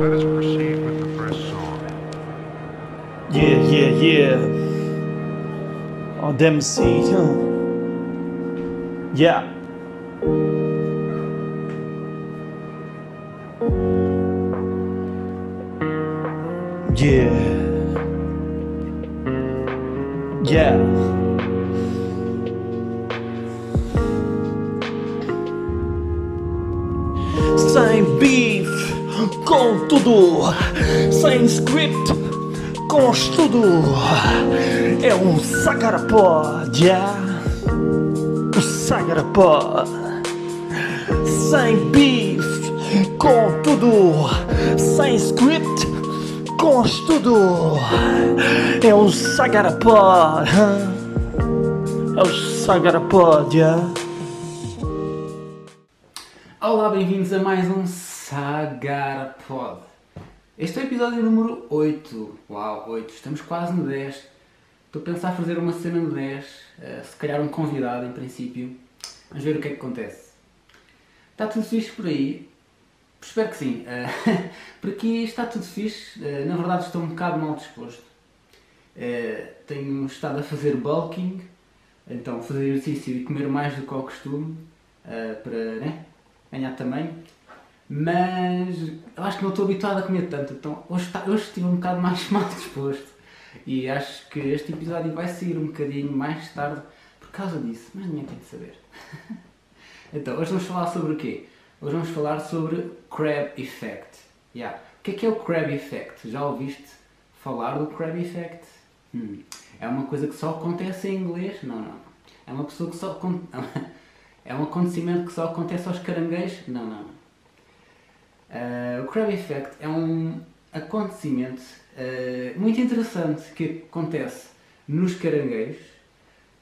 Let us proceed with the first song. Yeah, yeah, yeah. On them seat, huh? Yeah. Yeah. Yeah. Com tudo, sem script, com estudo. É um sacarapod, yeah? Um sacarapod. Sem beef, com tudo, sem script, com estudo. É um sacarapod, huh? é um sacarapod, yeah? Olá, bem-vindos a mais um Sagar. Este é o episódio número 8. Uau, 8. Estamos quase no 10. Estou a pensar fazer uma cena no 10. eh, se calhar um convidado, em princípio. Vamos ver o que é que acontece. Está tudo fixe por aí? Espero que sim. Eh, por aqui está tudo fixe. Eh, na verdade, estou um bocado mal disposto. Tenho estado a fazer bulking, então fazer exercício e comer mais do que ao costume para né, ganhar tamanho. Mas eu acho que não estou habituado a comer tanto, então hoje, está- hoje estive um bocado mais mal disposto. E acho que este episódio vai sair um bocadinho mais tarde por causa disso, mas ninguém tem de saber. então, hoje vamos falar sobre o quê? Hoje vamos falar sobre Crab Effect. Yeah. O que é que é o Crab Effect? Já ouviste falar do Crab Effect? Hum. É uma coisa que só acontece em inglês? Não, não. É uma pessoa que só. É um acontecimento que só acontece aos caranguejos? Não, não. Uh, o Crab Effect é um acontecimento uh, muito interessante que acontece nos caranguejos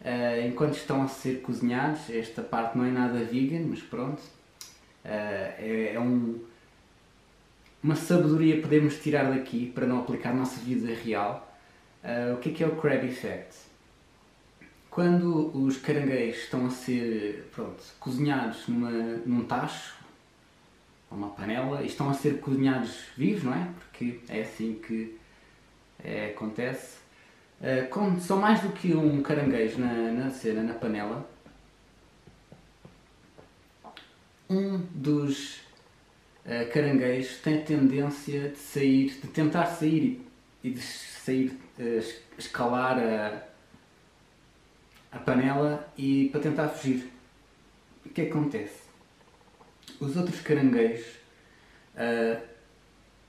uh, enquanto estão a ser cozinhados. Esta parte não é nada vegan, mas pronto. É, é um, uma sabedoria que podemos tirar daqui para não aplicar na nossa vida real. O que é que é o Crab Effect? Quando os caranguejos estão a ser pronto, cozinhados numa, num tacho, uma panela, e estão a ser cozinhados vivos, não é? Porque é assim que é, acontece. Uh, como são mais do que um caranguejo na, na cena, na panela, um dos uh, caranguejos tem a tendência de sair, de tentar sair e, de sair, es- escalar a, a panela e para tentar fugir. O que é que acontece? Os outros caranguejos ah,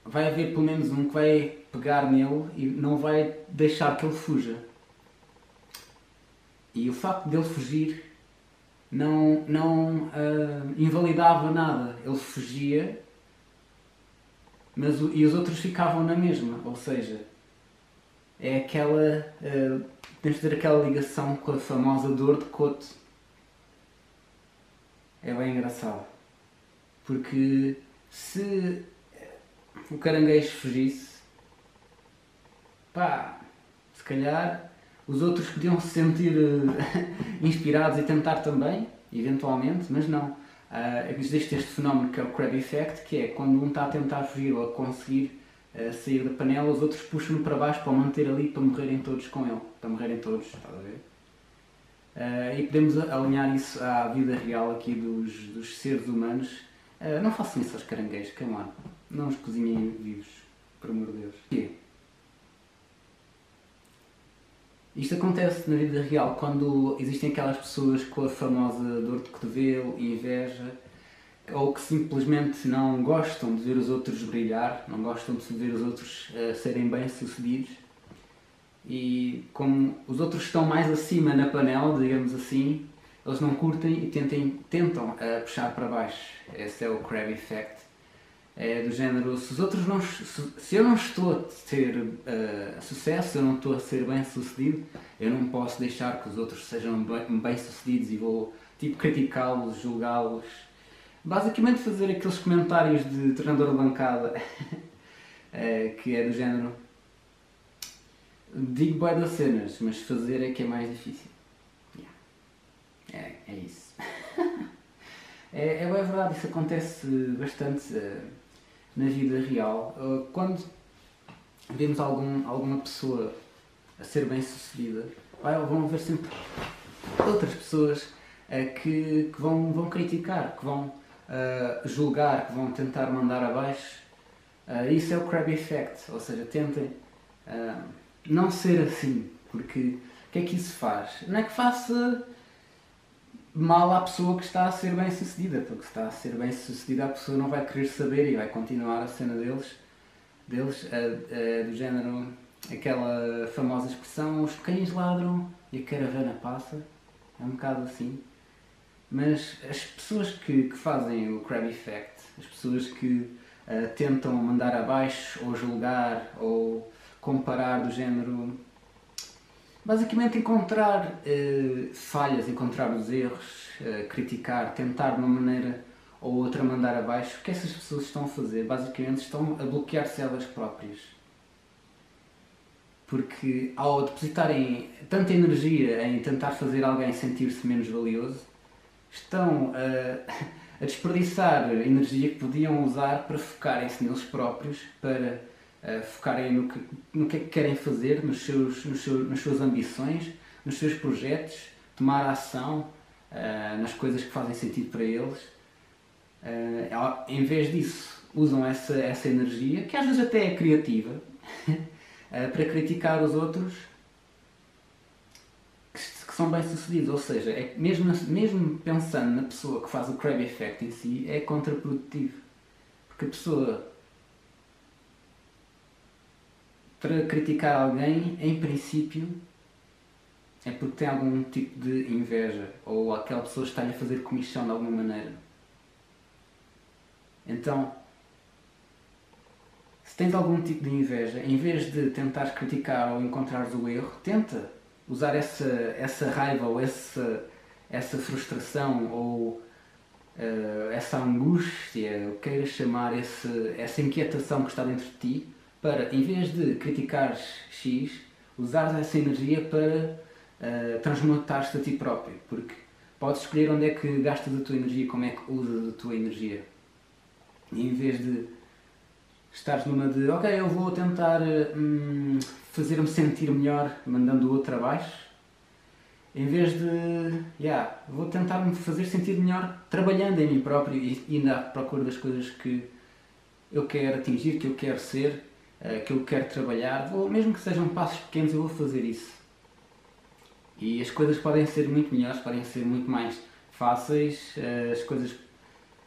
vai haver pelo menos um que vai pegar nele e não vai deixar que ele fuja. E o facto dele fugir não, não ah, invalidava nada. Ele fugia mas e os outros ficavam na mesma. Ou seja, é aquela. ah, tens de ter aquela ligação com a famosa dor de coto. É bem engraçado. Porque se o caranguejo fugisse, pá, se calhar os outros podiam se sentir eh, inspirados e tentar também, eventualmente, mas não. Ah, existe este fenómeno que é o crab effect, que é quando um está a tentar fugir ou a conseguir eh, sair da panela, os outros puxam-no para baixo para o manter ali para morrerem todos com ele. Para morrerem todos, estás a ver? Ah, e podemos alinhar isso à vida real aqui dos, dos seres humanos. Ah, não façam isso aos caranguejos, come on. Não os cozinhem vivos, por amor de Deus. Porquê? Isto acontece na vida real quando existem aquelas pessoas com a famosa dor de cotovelo e inveja ou que simplesmente não gostam de ver os outros brilhar, não gostam de ver os outros eh, serem bem-sucedidos e como os outros estão mais acima na panela, digamos assim, eles não curtem e tentem, tentam eh, puxar para baixo. Esse é o crab effect. É do género, se os outros não. Se, se eu não estou a ter eh, sucesso, se eu não estou a ser bem sucedido, eu não posso deixar que os outros sejam bem, bem sucedidos e vou tipo criticá-los, julgá-los. Basicamente fazer aqueles comentários de treinador de bancada eh, que é do género. Digo bem das cenas, mas fazer é que é mais difícil. É, é isso. é, é verdade, isso acontece bastante. eh, na vida real, uh, quando vemos algum, alguma pessoa a ser bem sucedida, vão haver sempre outras pessoas uh, que, que vão, vão criticar, que vão uh, julgar, que vão tentar mandar abaixo. Uh, isso é o crab effect, ou seja, tentem uh, não ser assim, porque o que é que isso faz? Não é que faça mal à pessoa que está a ser bem sucedida, porque se está a ser bem sucedida a pessoa não vai querer saber e vai continuar a cena deles, deles do género, aquela famosa expressão, os cães ladram e a caravana passa, é um bocado assim. Mas as pessoas que, que fazem o crab effect, as pessoas que uh, tentam mandar abaixo ou julgar ou comparar do género. Basicamente encontrar uh, falhas, encontrar os erros, uh, criticar, tentar de uma maneira ou outra mandar abaixo. O que essas pessoas estão a fazer? Basicamente estão a bloquear-se elas próprias. Porque ao depositarem tanta energia em tentar fazer alguém sentir-se menos valioso, estão a, a desperdiçar energia que podiam usar para focarem-se neles próprios, para focarem no que, no que é que querem fazer, nos seus, nos seus, nas suas ambições, nos seus projetos, tomar ação uh, nas coisas que fazem sentido para eles. Uh, em vez disso, usam essa, essa energia, que às vezes até é criativa, para criticar os outros são bem-sucedidos. Ou seja, é, mesmo, mesmo pensando na pessoa que faz o crab effect em si, é contraprodutivo. Porque a pessoa, para criticar alguém, em princípio, é porque tem algum tipo de inveja ou aquela pessoa está-lhe a fazer comissão de alguma maneira. Então, se tens algum tipo de inveja, em vez de tentares criticar ou encontrares o erro, tenta usar essa, essa raiva ou essa, essa frustração ou uh, essa angústia, o queiras chamar, esse, essa inquietação que está dentro de ti, para, em vez de criticares X, usares essa energia para uh, transmutar-te a ti próprio. Porque podes escolher onde é que gastas a tua energia como é que usas a tua energia. E em vez de estares numa de, ok, eu vou tentar hum, fazer-me sentir melhor mandando o outro abaixo, em vez de, yeah, vou tentar me fazer sentir melhor trabalhando em mim próprio e indo à procura das coisas que eu quero atingir, que eu quero ser, que eu quero trabalhar, vou, mesmo que sejam passos pequenos, eu vou fazer isso. E as coisas podem ser muito melhores, podem ser muito mais fáceis, uh, as coisas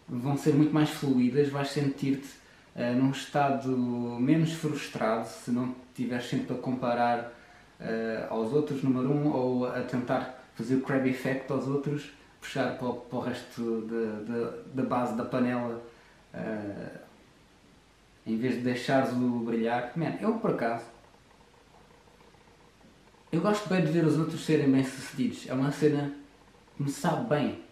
vão ser muito mais fluídas, vais sentir-te uh, num estado menos frustrado se não estiveres sempre a comparar aos outros, número um, ou a tentar fazer o crab effect aos outros, puxar para o, resto da base da panela uh, em vez de deixares-o brilhar. Man, eu por acaso eu gosto bem de ver os outros serem bem sucedidos. É uma cena que me sabe bem.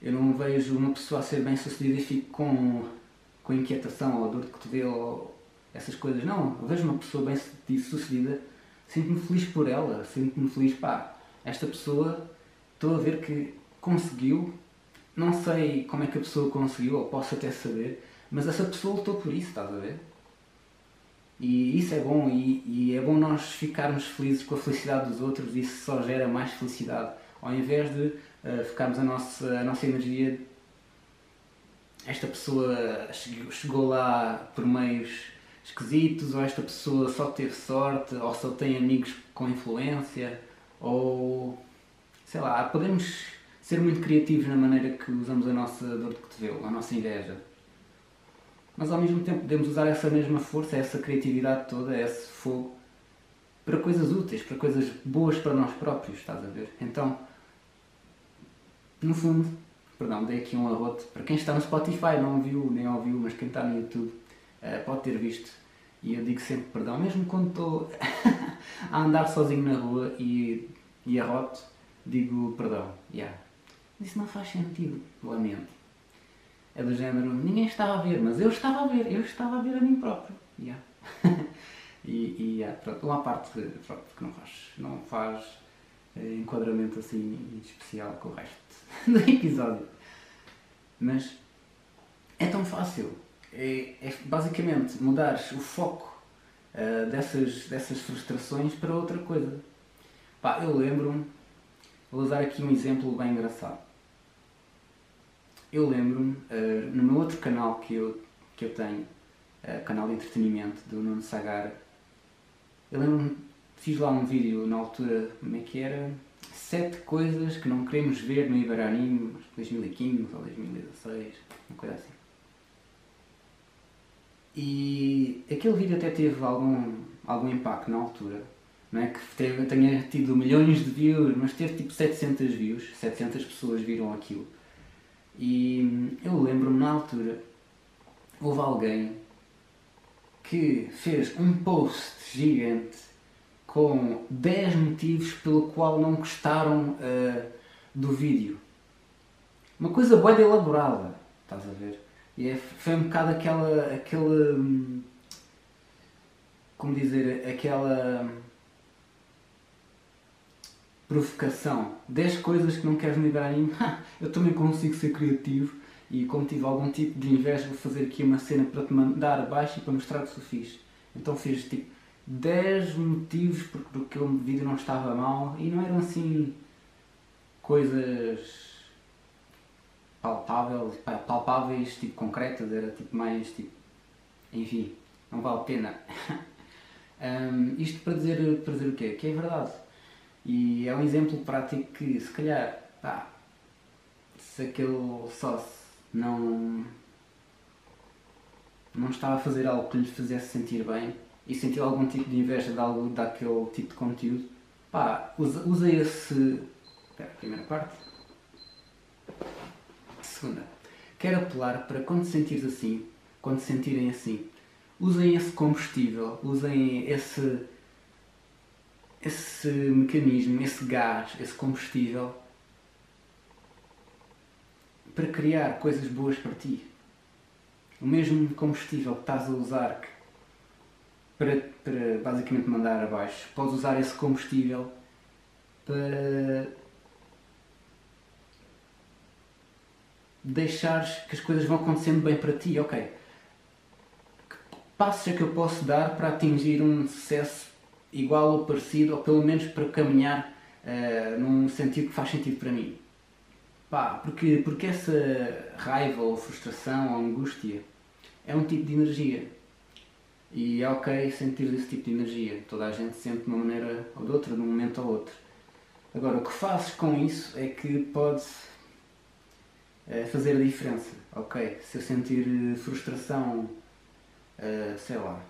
Eu não vejo uma pessoa a ser bem sucedida e fico com com inquietação ou dor de cotovelo ou essas coisas. Não, eu vejo uma pessoa bem sucedida, sinto-me feliz por ela, sinto-me feliz, pá, esta pessoa, estou a ver que conseguiu, não sei como é que a pessoa conseguiu, ou posso até saber, mas essa pessoa lutou por isso, estás a ver? E isso é bom, e, e, é bom nós ficarmos felizes com a felicidade dos outros, isso só gera mais felicidade, ao invés de uh, ficarmos a nossa, a nossa energia esta pessoa chegou lá por meios esquisitos, ou esta pessoa só teve sorte, ou só tem amigos com influência, ou sei lá, podemos ser muito criativos na maneira que usamos a nossa dor de cotovelo, a nossa inveja. Mas ao mesmo tempo podemos usar essa mesma força, essa criatividade toda, esse fogo, para coisas úteis, para coisas boas para nós próprios, estás a ver? Então, no fundo, Perdão, dei aqui um arroto. Para quem está no Spotify não viu nem ouviu, mas quem está no YouTube uh, pode ter visto. E eu digo sempre perdão, mesmo quando estou a andar sozinho na rua e, e arroto, digo perdão. Yeah. Isso não faz sentido, lamento. É do género, ninguém estava a ver, mas eu estava a ver, eu estava a ver a mim próprio. Yeah. e, e yeah, pronto, uma parte pronto, que não faz, não faz eh, enquadramento assim especial com o resto do episódio. Mas é tão fácil é, é basicamente mudares o foco uh, dessas, dessas frustrações para outra coisa. Pá, eu lembro-me, vou usar aqui um exemplo bem engraçado. Eu lembro-me, uh, no meu outro canal que eu, que eu tenho, uh, canal de entretenimento do Nuno Sagara, eu lembro-me, fiz lá um vídeo na altura, como é que era? Sete coisas que não queremos ver no Iberanime, 2015 ou 2016, uma coisa assim. E aquele vídeo até teve algum, algum impacto na altura. Não é que teve, tenha tido milhões de views, mas teve tipo 700 views, 700 pessoas viram aquilo. E eu lembro-me na altura, houve alguém que fez um post gigante com 10 motivos pelo qual não gostaram uh, do vídeo. Uma coisa boa elaborada, estás a ver? E é, foi um bocado aquela. aquela. Hum, como dizer? aquela. Provocação. 10 coisas que não queres me dar a mim. eu também consigo ser criativo e como tive algum tipo de inveja vou fazer aqui uma cena para te mandar abaixo e para mostrar que sou fixe. Então fiz tipo 10 motivos porque o vídeo não estava mal e não eram assim coisas palpável, palpáveis, tipo concretas, era tipo mais tipo. Enfim, não vale a pena. um, isto para dizer, para dizer o quê? Que é verdade. E é um exemplo prático que se calhar pá, se aquele sócio não não estava a fazer algo que lhe fizesse sentir bem e sentiu algum tipo de inveja de algo daquele tipo de conteúdo, pá, usa, usa esse. Espera, primeira parte Segunda, quero apelar para quando sentires assim, quando sentirem assim, usem esse combustível, usem esse, esse mecanismo, esse gás, esse combustível para criar coisas boas para ti. O mesmo combustível que estás a usar para, para basicamente mandar abaixo, podes usar esse combustível para deixares que as coisas vão acontecendo bem para ti, ok. Que passos é que eu posso dar para atingir um sucesso igual ou parecido, ou pelo menos para caminhar uh, num sentido que faz sentido para mim? Pá, porque, porque essa raiva ou frustração ou angústia é um tipo de energia. E é ok sentir esse tipo de energia. Toda a gente sente de uma maneira ou de outra, de um momento ao outro. Agora, o que fazes com isso é que pode é fazer a diferença. Ok, se eu sentir eh, frustração, uh, sei lá,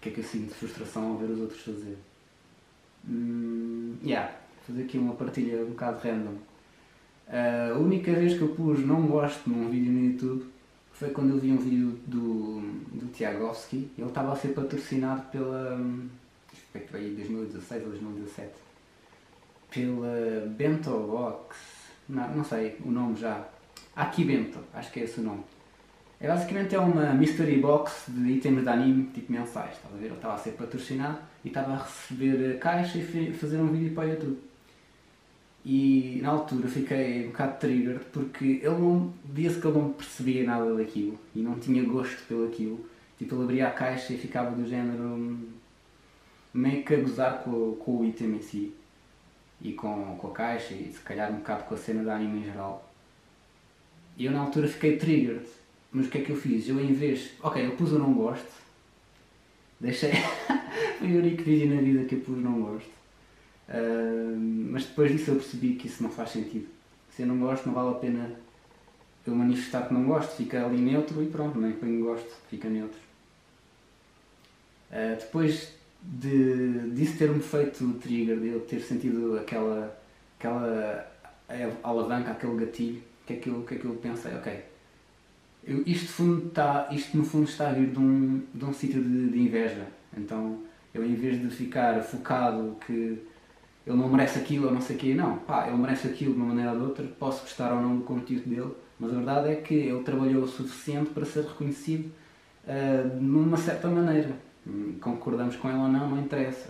que é que eu sinto frustração ao ver os outros fazer? Hum, yeah, fazer aqui uma partilha um bocado random. Uh, a única vez que eu pus não gosto num vídeo no YouTube foi quando eu vi um vídeo do, do Tiagovski. Ele estava a ser patrocinado pela. Acho que foi 2016 ou 2017. Pela Bento Box não, não sei o nome já. Akibento, acho que é esse o nome. É basicamente é uma mystery box de itens de anime, tipo mensais, estás a ver? Ele estava a ser patrocinado e estava a receber a caixa e fazer um vídeo para o YouTube. E na altura fiquei um bocado triggered porque ele não. via-se que ele não percebia nada daquilo e não tinha gosto pelo aquilo. Tipo, ele abria a caixa e ficava do género. meio que a gozar com, com o item em si e com, com a caixa e se calhar um bocado com a cena da anime em geral. E eu na altura fiquei triggered. Mas o que é que eu fiz? Eu em vez. Ok, eu pus o não gosto. Deixei. Foi o único vídeo na vida que eu pus não gosto. Uh, mas depois disso eu percebi que isso não faz sentido. Se eu não gosto, não vale a pena eu manifestar que não gosto. Fica ali neutro e pronto, nem ponho gosto, fica neutro. Uh, depois de, disso ter-me feito o trigger, de eu ter sentido aquela, aquela alavanca, aquele gatilho, o que é que eu, que é que eu pensei? Ok, isto, fundo está, isto no fundo está a vir de um, de um sítio de, de inveja. Então eu em vez de ficar focado que ele não merece aquilo ou não sei o quê, não, pá, ele merece aquilo de uma maneira ou de outra, posso gostar ou não do conteúdo dele, mas a verdade é que ele trabalhou o suficiente para ser reconhecido uh, numa certa maneira. Concordamos com ele ou não, não interessa.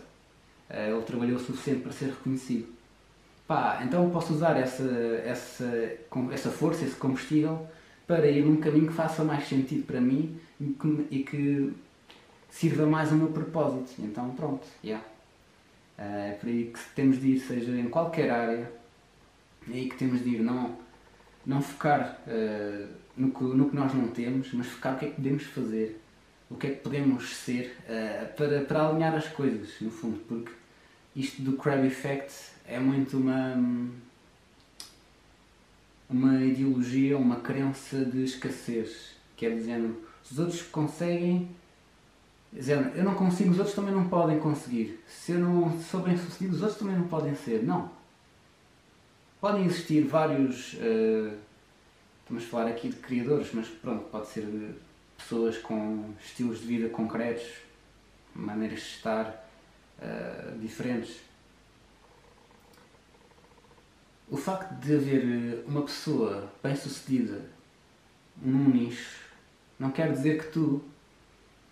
Eh, ele trabalhou o suficiente para ser reconhecido. Pá, então posso usar essa, essa, essa força, esse combustível, para ir num caminho que faça mais sentido para mim e que, e que sirva mais ao meu propósito. Então, pronto, yeah. é por aí que temos de ir, seja em qualquer área, é aí que temos de ir, não, não focar uh, no, que, no que nós não temos, mas focar o que é que podemos fazer, o que é que podemos ser uh, para, para alinhar as coisas, no fundo, porque isto do crab effect é muito uma uma ideologia, uma crença de escassez, que é dizendo, se os outros conseguem, dizendo, eu não consigo, os outros também não podem conseguir. Se eu não sou bem sucedido, os outros também não podem ser. Não. Podem existir vários, uh, estamos a falar aqui de criadores, mas pronto, pode ser pessoas com estilos de vida concretos, maneiras de estar uh, diferentes o facto de haver eh, uma pessoa bem sucedida num nicho não quer dizer que tu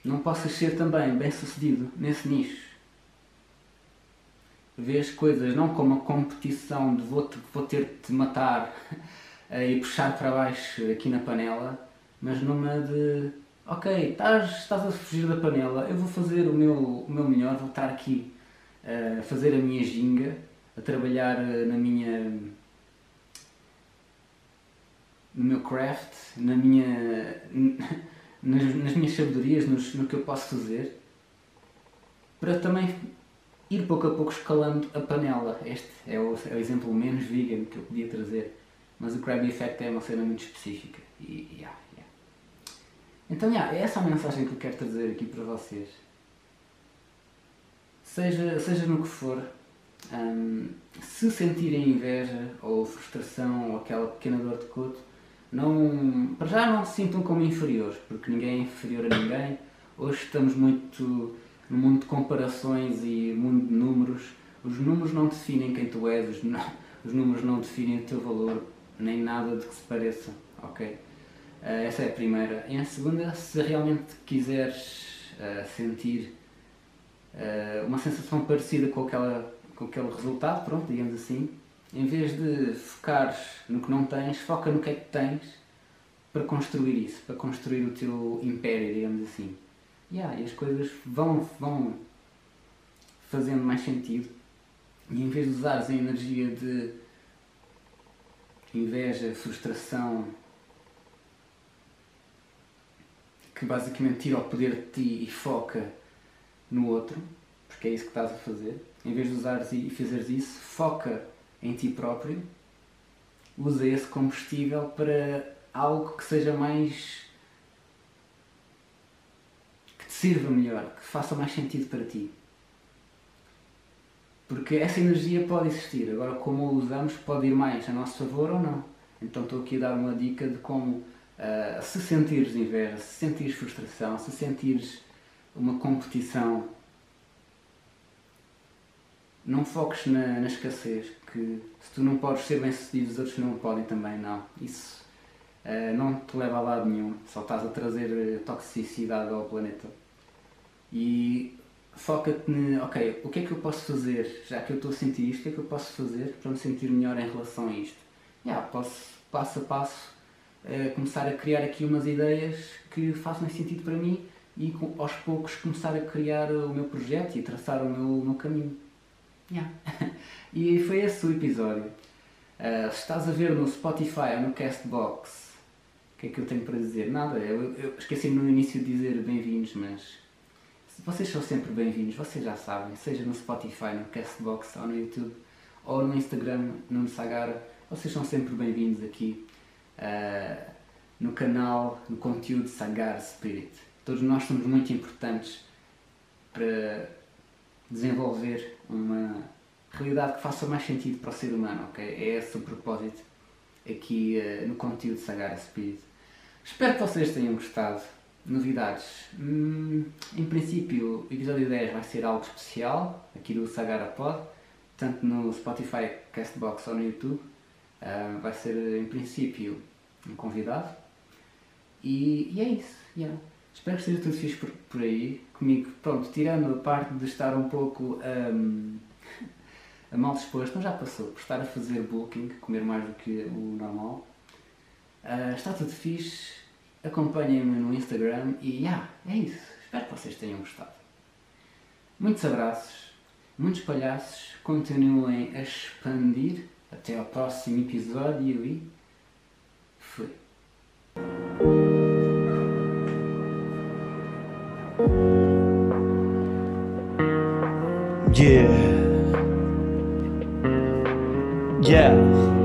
não possas ser também bem sucedido nesse nicho. Vês coisas não como a competição de vou, -te, vou ter de te matar eh, e puxar para baixo aqui na panela, mas numa de ok, estás, estás a fugir da panela, eu vou fazer o meu, o meu melhor, vou estar aqui eh, a fazer a minha ginga a trabalhar eh, na minha no meu craft, na minha nas, nas minhas sabedorias, nos, no que eu posso fazer, para também ir pouco a pouco escalando a panela. Este é o, é o exemplo menos vegan que eu podia trazer, mas o Krabby Effect é uma cena muito específica. E, yeah, yeah. Então, yeah, é essa a mensagem que eu quero trazer aqui para vocês. Seja, seja no que for, se sentirem inveja ou frustração ou aquela pequena dor de coto, não, para já não se sintam como inferiores, porque ninguém é inferior a ninguém. Hoje estamos muito no mundo de comparações e mundo de números. Os números não definem quem tu és, os, os números não definem o teu valor, nem nada de que se pareça, ok? Uh, essa é a primeira. E a segunda, se realmente quiseres uh, sentir uh, uma sensação parecida com aquela com aquele resultado, pronto, digamos assim, em vez de focares no que não tens, foca no que é que tens para construir isso, para construir o teu império, digamos assim. Yeah, e as coisas vão, vão fazendo mais sentido. E em vez de usares a energia de inveja, frustração, que basicamente tira o poder de ti e foca no outro, porque é isso que estás a fazer, em vez de usares e fazeres isso, foca em ti próprio, usa esse combustível para algo que seja mais. que te sirva melhor, que faça mais sentido para ti. Porque essa energia pode existir, agora como a usamos pode ir mais a nosso favor ou não. Então estou aqui a dar uma dica de como uh, se sentires inveja, se sentires frustração, se sentires uma competição não foques na, na, escassez, que se tu não podes ser bem sucedido, os outros não podem também, não. Isso uh, não te leva a lado nenhum, só estás a trazer eh, toxicidade ao planeta. E foca-te no, ok, o que é que eu posso fazer, já que eu estou a sentir isto, o que é que eu posso fazer para me sentir melhor em relação a isto? Yeah, posso, passo a passo, uh, começar a criar aqui umas ideias que façam sentido para mim e aos poucos começar a criar o meu projeto e traçar o meu, o meu caminho. Yeah. e foi esse o episódio. Uh, se estás a ver no Spotify ou no Castbox, o que é que eu tenho para dizer? Nada, eu, eu esqueci no início de dizer bem-vindos, mas vocês são sempre bem-vindos, vocês já sabem, seja no Spotify, no Castbox ou no YouTube ou no Instagram, no Sagara, vocês são sempre bem-vindos aqui uh, no canal, no conteúdo Sagar Spirit. Todos nós somos muito importantes para desenvolver uma realidade que faça mais sentido para o ser humano, ok? É esse o propósito aqui uh, no conteúdo de Sagar Spirit. Espero que vocês tenham gostado. Novidades. Hum, em princípio, o episódio 10 vai ser algo especial aqui do Sagara Pod, tanto no Spotify, Castbox ou no YouTube. Uh, vai ser, em princípio, um convidado. E, e é isso. Yeah. Espero que esteja tudo fixe por, por aí. Comigo, pronto, tirando a parte de estar um pouco um, mal disposto, mas já passou, por estar a fazer booking, comer mais do que o normal. Uh, está tudo fixe. Acompanhem-me no Instagram e yeah, é isso. Espero que vocês tenham gostado. Muitos abraços, muitos palhaços, continuem a expandir. Até ao próximo episódio e fui. Yeah. Yeah.